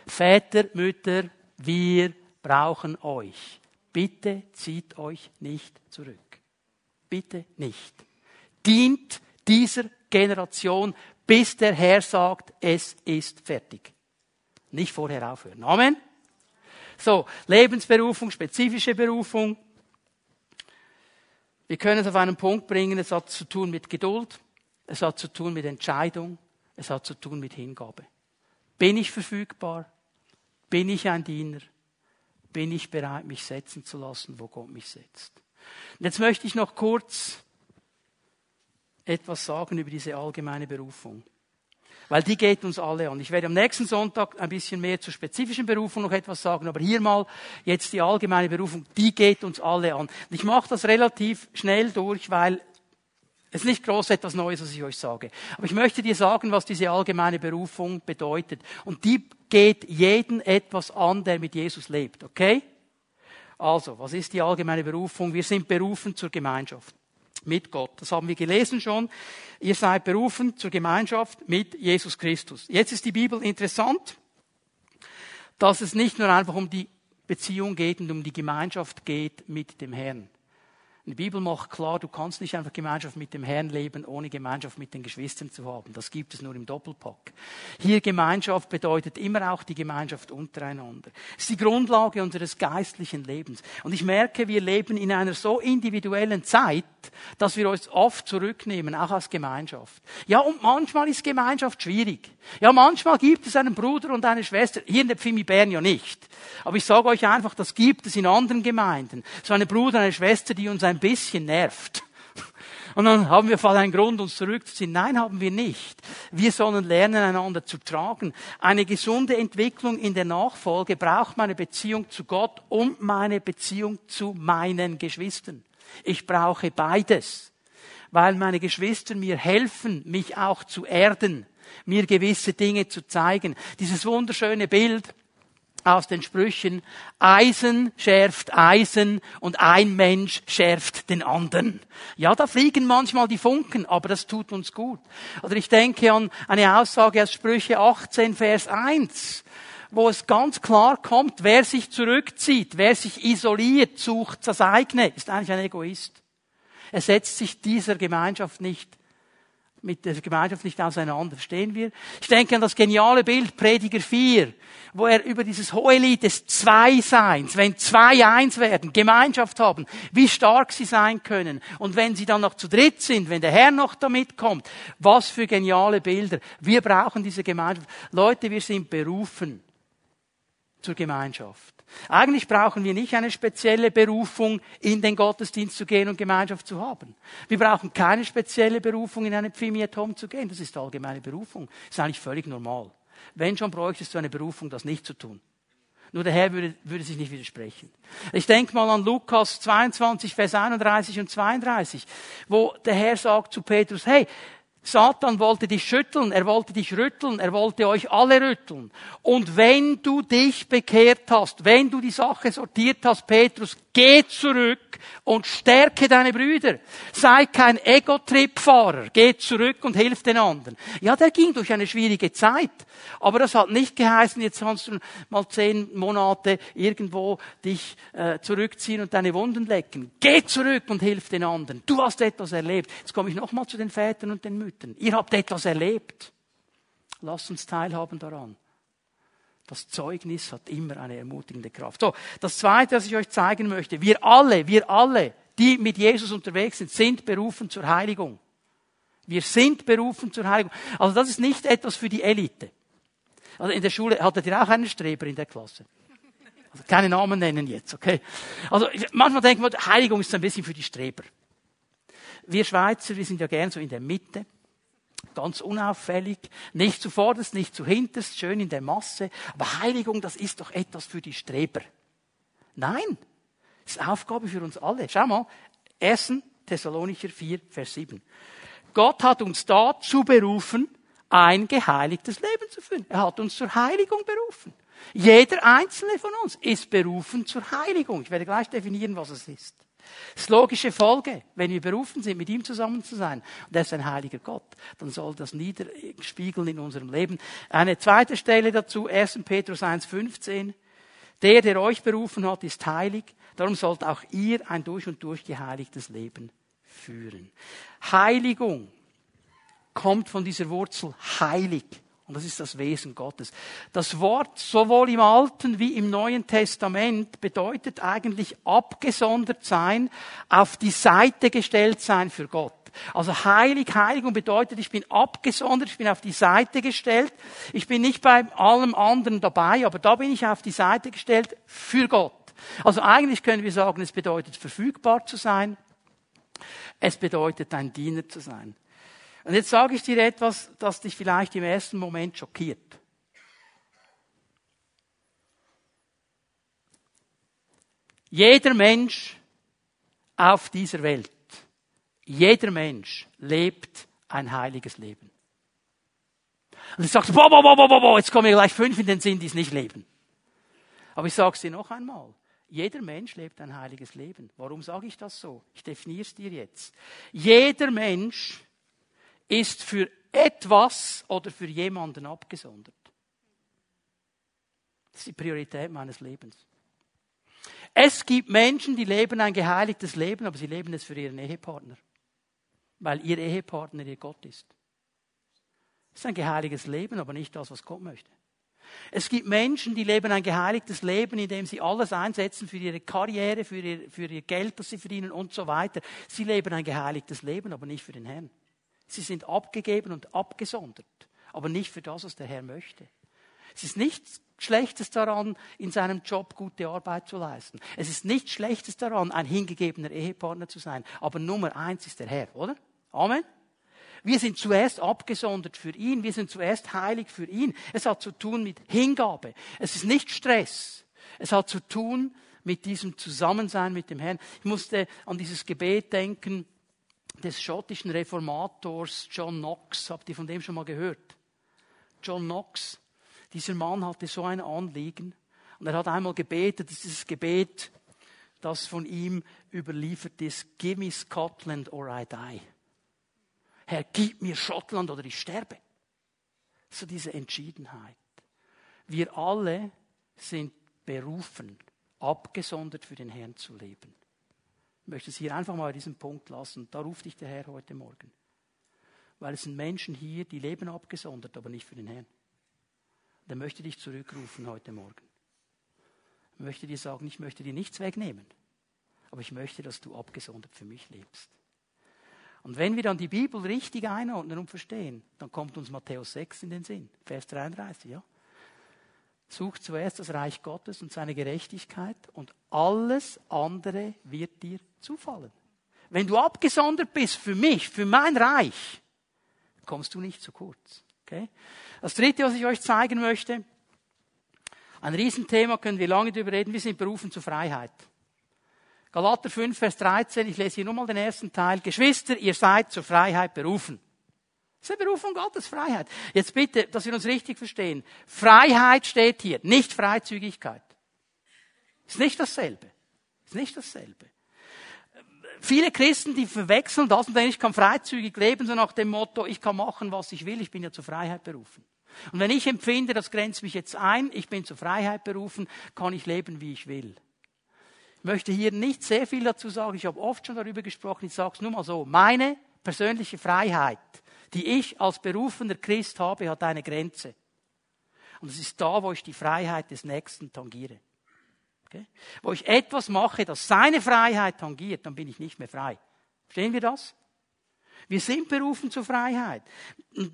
Speaker 1: Väter, Mütter, wir brauchen euch. Bitte zieht euch nicht zurück. Bitte nicht. Dient dieser Generation, bis der Herr sagt, es ist fertig. Nicht vorher aufhören. Amen. So, Lebensberufung, spezifische Berufung. Wir können es auf einen Punkt bringen, es hat zu tun mit Geduld, es hat zu tun mit Entscheidung, es hat zu tun mit Hingabe. Bin ich verfügbar? Bin ich ein Diener? Bin ich bereit, mich setzen zu lassen, wo Gott mich setzt? Und jetzt möchte ich noch kurz etwas sagen über diese allgemeine Berufung. Weil die geht uns alle an. Ich werde am nächsten Sonntag ein bisschen mehr zur spezifischen Berufung noch etwas sagen, aber hier mal jetzt die allgemeine Berufung, die geht uns alle an. Ich mache das relativ schnell durch, weil es ist nicht groß etwas Neues, was ich euch sage. Aber ich möchte dir sagen, was diese allgemeine Berufung bedeutet. Und die geht jeden etwas an, der mit Jesus lebt. Okay? Also, was ist die allgemeine Berufung? Wir sind berufen zur Gemeinschaft mit Gott. Das haben wir gelesen schon. Ihr seid berufen zur Gemeinschaft mit Jesus Christus. Jetzt ist die Bibel interessant, dass es nicht nur einfach um die Beziehung geht und um die Gemeinschaft geht mit dem Herrn. Die Bibel macht klar, du kannst nicht einfach Gemeinschaft mit dem Herrn leben, ohne Gemeinschaft mit den Geschwistern zu haben. Das gibt es nur im Doppelpack. Hier Gemeinschaft bedeutet immer auch die Gemeinschaft untereinander. Es ist die Grundlage unseres geistlichen Lebens. Und ich merke, wir leben in einer so individuellen Zeit, dass wir uns oft zurücknehmen, auch als Gemeinschaft. Ja, und manchmal ist Gemeinschaft schwierig. Ja, manchmal gibt es einen Bruder und eine Schwester. Hier in der Pfimi Bern ja nicht. Aber ich sage euch einfach, das gibt es in anderen Gemeinden. So eine Bruder, eine Schwester, die uns ein ein bisschen nervt. Und dann haben wir einen Grund, uns zurückzuziehen. Nein, haben wir nicht. Wir sollen lernen, einander zu tragen. Eine gesunde Entwicklung in der Nachfolge braucht meine Beziehung zu Gott und meine Beziehung zu meinen Geschwistern. Ich brauche beides, weil meine Geschwister mir helfen, mich auch zu erden, mir gewisse Dinge zu zeigen. Dieses wunderschöne Bild, aus den Sprüchen, Eisen schärft Eisen und ein Mensch schärft den anderen. Ja, da fliegen manchmal die Funken, aber das tut uns gut. Oder ich denke an eine Aussage aus Sprüche 18, Vers 1 wo es ganz klar kommt, wer sich zurückzieht, wer sich isoliert, sucht das eigene, ist eigentlich ein Egoist. Er setzt sich dieser Gemeinschaft nicht mit der Gemeinschaft nicht auseinander. Verstehen wir? Ich denke an das geniale Bild Prediger 4, wo er über dieses hohe Lied des Zweiseins, wenn zwei eins werden, Gemeinschaft haben, wie stark sie sein können. Und wenn sie dann noch zu dritt sind, wenn der Herr noch damit kommt, was für geniale Bilder. Wir brauchen diese Gemeinschaft. Leute, wir sind berufen zur Gemeinschaft. Eigentlich brauchen wir nicht eine spezielle Berufung, in den Gottesdienst zu gehen und Gemeinschaft zu haben. Wir brauchen keine spezielle Berufung, in eine Pfimiatom zu gehen. Das ist allgemeine Berufung. Das ist eigentlich völlig normal. Wenn schon bräuchtest du eine Berufung, das nicht zu tun. Nur der Herr würde, würde sich nicht widersprechen. Ich denke mal an Lukas 22, Vers 31 und 32, wo der Herr sagt zu Petrus, hey, Satan wollte dich schütteln, er wollte dich rütteln, er wollte euch alle rütteln. Und wenn du dich bekehrt hast, wenn du die Sache sortiert hast, Petrus, geh zurück und stärke deine Brüder. Sei kein Ego-Trip-Fahrer. Geh zurück und hilf den anderen. Ja, der ging durch eine schwierige Zeit. Aber das hat nicht geheißen, jetzt kannst du mal zehn Monate irgendwo dich äh, zurückziehen und deine Wunden lecken. Geh zurück und hilf den anderen. Du hast etwas erlebt. Jetzt komme ich nochmal zu den Vätern und den Müttern. Ihr habt etwas erlebt. Lasst uns teilhaben daran. Das Zeugnis hat immer eine ermutigende Kraft. So, das zweite, was ich euch zeigen möchte. Wir alle, wir alle, die mit Jesus unterwegs sind, sind berufen zur Heiligung. Wir sind berufen zur Heiligung. Also das ist nicht etwas für die Elite. Also in der Schule hattet ihr auch einen Streber in der Klasse. Also keine Namen nennen jetzt, okay? Also manchmal denkt man, Heiligung ist ein bisschen für die Streber. Wir Schweizer, wir sind ja gern so in der Mitte ganz unauffällig, nicht zuvorderst, nicht zu hinterst, schön in der Masse. Aber Heiligung, das ist doch etwas für die Streber. Nein, das ist Aufgabe für uns alle. Schau mal, 1. Thessalonicher 4, Vers 7. Gott hat uns dazu berufen, ein geheiligtes Leben zu führen. Er hat uns zur Heiligung berufen. Jeder einzelne von uns ist berufen zur Heiligung. Ich werde gleich definieren, was es ist. Das logische Folge. Wenn wir berufen sind, mit ihm zusammen zu sein, und er ist ein heiliger Gott, dann soll das niederspiegeln in unserem Leben. Eine zweite Stelle dazu, 1. Petrus 1,15. Der, der euch berufen hat, ist heilig. Darum sollt auch ihr ein durch und durch geheiligtes Leben führen. Heiligung kommt von dieser Wurzel heilig. Und das ist das Wesen Gottes. Das Wort sowohl im Alten wie im Neuen Testament bedeutet eigentlich abgesondert sein, auf die Seite gestellt sein für Gott. Also heilig, Heiligung bedeutet, ich bin abgesondert, ich bin auf die Seite gestellt. Ich bin nicht bei allem anderen dabei, aber da bin ich auf die Seite gestellt für Gott. Also eigentlich können wir sagen, es bedeutet verfügbar zu sein. Es bedeutet ein Diener zu sein. Und jetzt sage ich dir etwas, das dich vielleicht im ersten Moment schockiert. Jeder Mensch auf dieser Welt, jeder Mensch lebt ein heiliges Leben. Und ich sagst, boah, boah, boah, boah, boah, jetzt kommen mir gleich fünf in den Sinn, die es nicht leben. Aber ich sage es dir noch einmal. Jeder Mensch lebt ein heiliges Leben. Warum sage ich das so? Ich definiere es dir jetzt. Jeder Mensch ist für etwas oder für jemanden abgesondert. Das ist die Priorität meines Lebens. Es gibt Menschen, die leben ein geheiligtes Leben, aber sie leben es für ihren Ehepartner. Weil ihr Ehepartner ihr Gott ist. Es ist ein geheiligtes Leben, aber nicht das, was Gott möchte. Es gibt Menschen, die leben ein geheiligtes Leben, indem sie alles einsetzen für ihre Karriere, für ihr, für ihr Geld, das sie verdienen und so weiter. Sie leben ein geheiligtes Leben, aber nicht für den Herrn. Sie sind abgegeben und abgesondert, aber nicht für das, was der Herr möchte. Es ist nichts Schlechtes daran, in seinem Job gute Arbeit zu leisten. Es ist nichts Schlechtes daran, ein hingegebener Ehepartner zu sein. Aber Nummer eins ist der Herr, oder? Amen. Wir sind zuerst abgesondert für ihn. Wir sind zuerst heilig für ihn. Es hat zu tun mit Hingabe. Es ist nicht Stress. Es hat zu tun mit diesem Zusammensein mit dem Herrn. Ich musste an dieses Gebet denken, des schottischen Reformators John Knox. Habt ihr von dem schon mal gehört? John Knox. Dieser Mann hatte so ein Anliegen. Und er hat einmal gebetet, das Gebet, das von ihm überliefert ist, Give me Scotland or I die. Herr, gib mir Schottland oder ich sterbe. So diese Entschiedenheit. Wir alle sind berufen, abgesondert für den Herrn zu leben. Möchte es hier einfach mal an diesem Punkt lassen. Da ruft dich der Herr heute Morgen. Weil es sind Menschen hier, die leben abgesondert, aber nicht für den Herrn. Der möchte dich zurückrufen heute Morgen. Ich möchte dir sagen, ich möchte dir nichts wegnehmen. Aber ich möchte, dass du abgesondert für mich lebst. Und wenn wir dann die Bibel richtig einordnen und verstehen, dann kommt uns Matthäus 6 in den Sinn. Vers 33, ja. Such zuerst das Reich Gottes und seine Gerechtigkeit und alles andere wird dir zufallen. Wenn du abgesondert bist für mich, für mein Reich, kommst du nicht zu kurz. Okay? Das dritte, was ich euch zeigen möchte, ein Riesenthema, können wir lange darüber reden, wir sind berufen zur Freiheit. Galater 5, Vers 13, ich lese hier nur mal den ersten Teil. Geschwister, ihr seid zur Freiheit berufen. Das ist eine Berufung Gottes, Freiheit. Jetzt bitte, dass wir uns richtig verstehen. Freiheit steht hier, nicht Freizügigkeit. Ist nicht dasselbe. Ist nicht dasselbe. Viele Christen, die verwechseln das und denken, ich kann freizügig leben, so nach dem Motto, ich kann machen, was ich will, ich bin ja zur Freiheit berufen. Und wenn ich empfinde, das grenzt mich jetzt ein, ich bin zur Freiheit berufen, kann ich leben, wie ich will. Ich möchte hier nicht sehr viel dazu sagen, ich habe oft schon darüber gesprochen, ich sage es nur mal so, meine persönliche Freiheit die ich als berufener Christ habe, hat eine Grenze. Und es ist da, wo ich die Freiheit des Nächsten tangiere. Okay? Wo ich etwas mache, das seine Freiheit tangiert, dann bin ich nicht mehr frei. Verstehen wir das? Wir sind berufen zur Freiheit.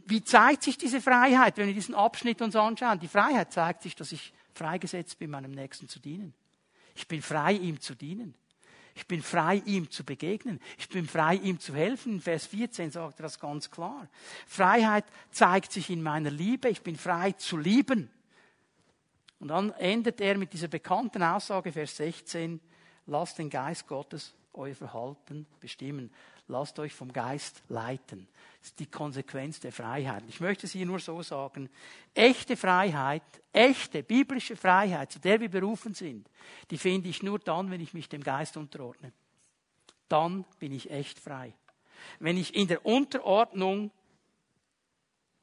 Speaker 1: wie zeigt sich diese Freiheit, wenn wir diesen Abschnitt uns anschauen? Die Freiheit zeigt sich, dass ich freigesetzt bin, meinem Nächsten zu dienen. Ich bin frei, ihm zu dienen. Ich bin frei, ihm zu begegnen. Ich bin frei, ihm zu helfen. Vers 14 sagt er das ganz klar. Freiheit zeigt sich in meiner Liebe. Ich bin frei zu lieben. Und dann endet er mit dieser bekannten Aussage, Vers 16, lasst den Geist Gottes euer Verhalten bestimmen. Lasst euch vom Geist leiten. Das ist die Konsequenz der Freiheit. Ich möchte es hier nur so sagen. Echte Freiheit, echte biblische Freiheit, zu der wir berufen sind, die finde ich nur dann, wenn ich mich dem Geist unterordne. Dann bin ich echt frei. Wenn ich in der Unterordnung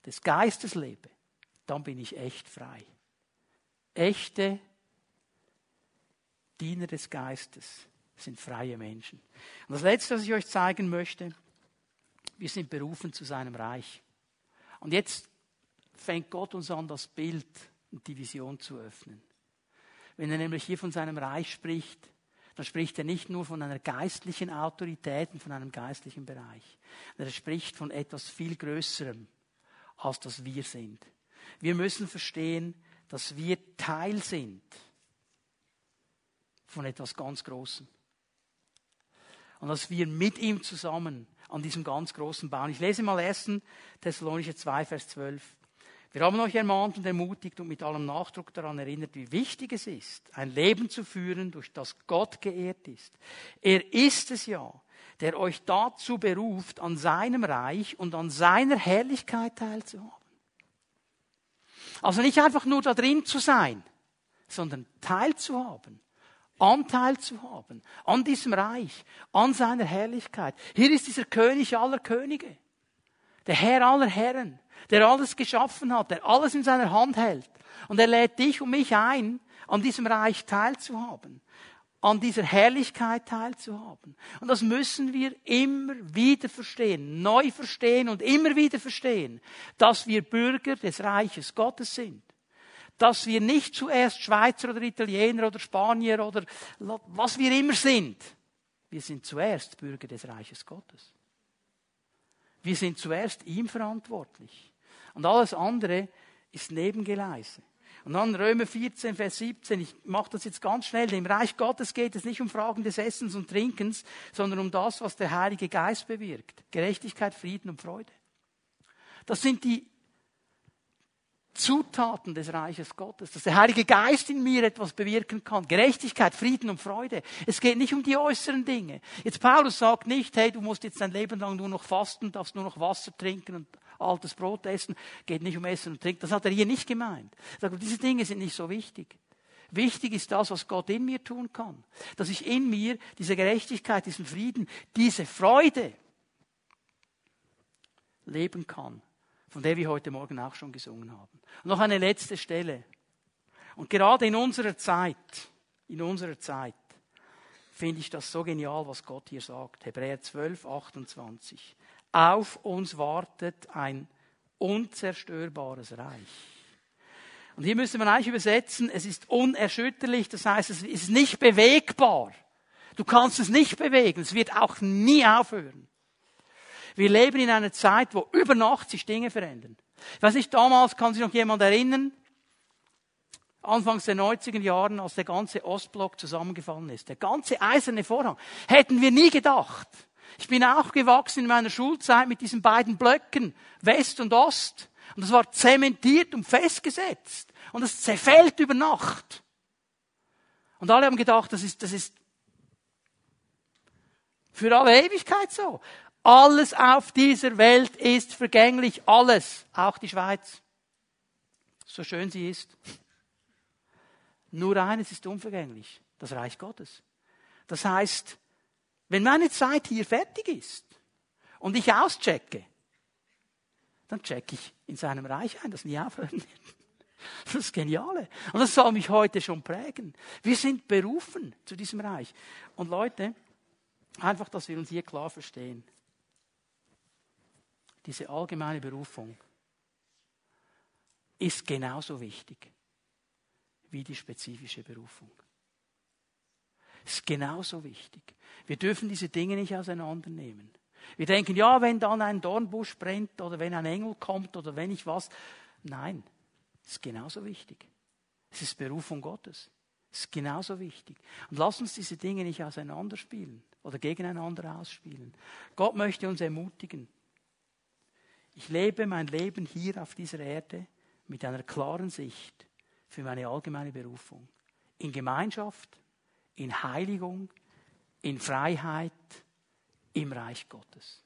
Speaker 1: des Geistes lebe, dann bin ich echt frei. Echte Diener des Geistes sind freie Menschen. Und das Letzte, was ich euch zeigen möchte, wir sind berufen zu seinem Reich. Und jetzt fängt Gott uns an, das Bild und die Vision zu öffnen. Wenn er nämlich hier von seinem Reich spricht, dann spricht er nicht nur von einer geistlichen Autorität und von einem geistlichen Bereich. Er spricht von etwas viel Größerem, als das wir sind. Wir müssen verstehen, dass wir Teil sind von etwas ganz Großem und dass wir mit ihm zusammen an diesem ganz großen bauen. Ich lese mal 1. Thessalonicher 2, Vers 12. Wir haben euch ermahnt und ermutigt und mit allem Nachdruck daran erinnert, wie wichtig es ist, ein Leben zu führen, durch das Gott geehrt ist. Er ist es ja, der euch dazu beruft, an seinem Reich und an seiner Herrlichkeit teilzuhaben. Also nicht einfach nur da drin zu sein, sondern teilzuhaben Anteil zu haben an diesem Reich, an seiner Herrlichkeit. Hier ist dieser König aller Könige, der Herr aller Herren, der alles geschaffen hat, der alles in seiner Hand hält. Und er lädt dich und mich ein, an diesem Reich teilzuhaben, an dieser Herrlichkeit teilzuhaben. Und das müssen wir immer wieder verstehen, neu verstehen und immer wieder verstehen, dass wir Bürger des Reiches Gottes sind dass wir nicht zuerst Schweizer oder Italiener oder Spanier oder was wir immer sind. Wir sind zuerst Bürger des Reiches Gottes. Wir sind zuerst ihm verantwortlich. Und alles andere ist Nebengeleise. Und dann Römer 14, Vers 17, ich mache das jetzt ganz schnell. Im Reich Gottes geht es nicht um Fragen des Essens und Trinkens, sondern um das, was der Heilige Geist bewirkt. Gerechtigkeit, Frieden und Freude. Das sind die Zutaten des Reiches Gottes, dass der Heilige Geist in mir etwas bewirken kann. Gerechtigkeit, Frieden und Freude. Es geht nicht um die äußeren Dinge. Jetzt Paulus sagt nicht, hey, du musst jetzt dein Leben lang nur noch fasten, darfst nur noch Wasser trinken und altes Brot essen. Geht nicht um Essen und Trinken. Das hat er hier nicht gemeint. Er sagt, diese Dinge sind nicht so wichtig. Wichtig ist das, was Gott in mir tun kann. Dass ich in mir diese Gerechtigkeit, diesen Frieden, diese Freude leben kann, von der wir heute Morgen auch schon gesungen haben. Und noch eine letzte Stelle. Und gerade in unserer Zeit, in unserer Zeit, finde ich das so genial, was Gott hier sagt. Hebräer 12, 28. Auf uns wartet ein unzerstörbares Reich. Und hier müsste man eigentlich übersetzen, es ist unerschütterlich, das heißt, es ist nicht bewegbar. Du kannst es nicht bewegen, es wird auch nie aufhören. Wir leben in einer Zeit, wo über Nacht sich Dinge verändern. Ich weiß nicht, damals kann sich noch jemand erinnern, Anfangs der 90er Jahren, als der ganze Ostblock zusammengefallen ist. Der ganze eiserne Vorhang. Hätten wir nie gedacht. Ich bin auch gewachsen in meiner Schulzeit mit diesen beiden Blöcken, West und Ost. Und das war zementiert und festgesetzt. Und es zerfällt über Nacht. Und alle haben gedacht, das ist, das ist für alle Ewigkeit so. Alles auf dieser Welt ist vergänglich. Alles. Auch die Schweiz. So schön sie ist. Nur eines ist unvergänglich, das Reich Gottes. Das heißt, wenn meine Zeit hier fertig ist und ich auschecke, dann checke ich in seinem Reich ein, das nie aufhören wird. Das ist Geniale. Und das soll mich heute schon prägen. Wir sind berufen zu diesem Reich. Und Leute, einfach, dass wir uns hier klar verstehen. Diese allgemeine Berufung ist genauso wichtig wie die spezifische Berufung. Ist genauso wichtig. Wir dürfen diese Dinge nicht auseinandernehmen. Wir denken, ja, wenn dann ein Dornbusch brennt oder wenn ein Engel kommt oder wenn ich was. Nein, ist genauso wichtig. Es ist Berufung Gottes. Es ist genauso wichtig. Und lass uns diese Dinge nicht auseinanderspielen oder gegeneinander ausspielen. Gott möchte uns ermutigen. Ich lebe mein Leben hier auf dieser Erde mit einer klaren Sicht für meine allgemeine Berufung. In Gemeinschaft, in Heiligung, in Freiheit, im Reich Gottes.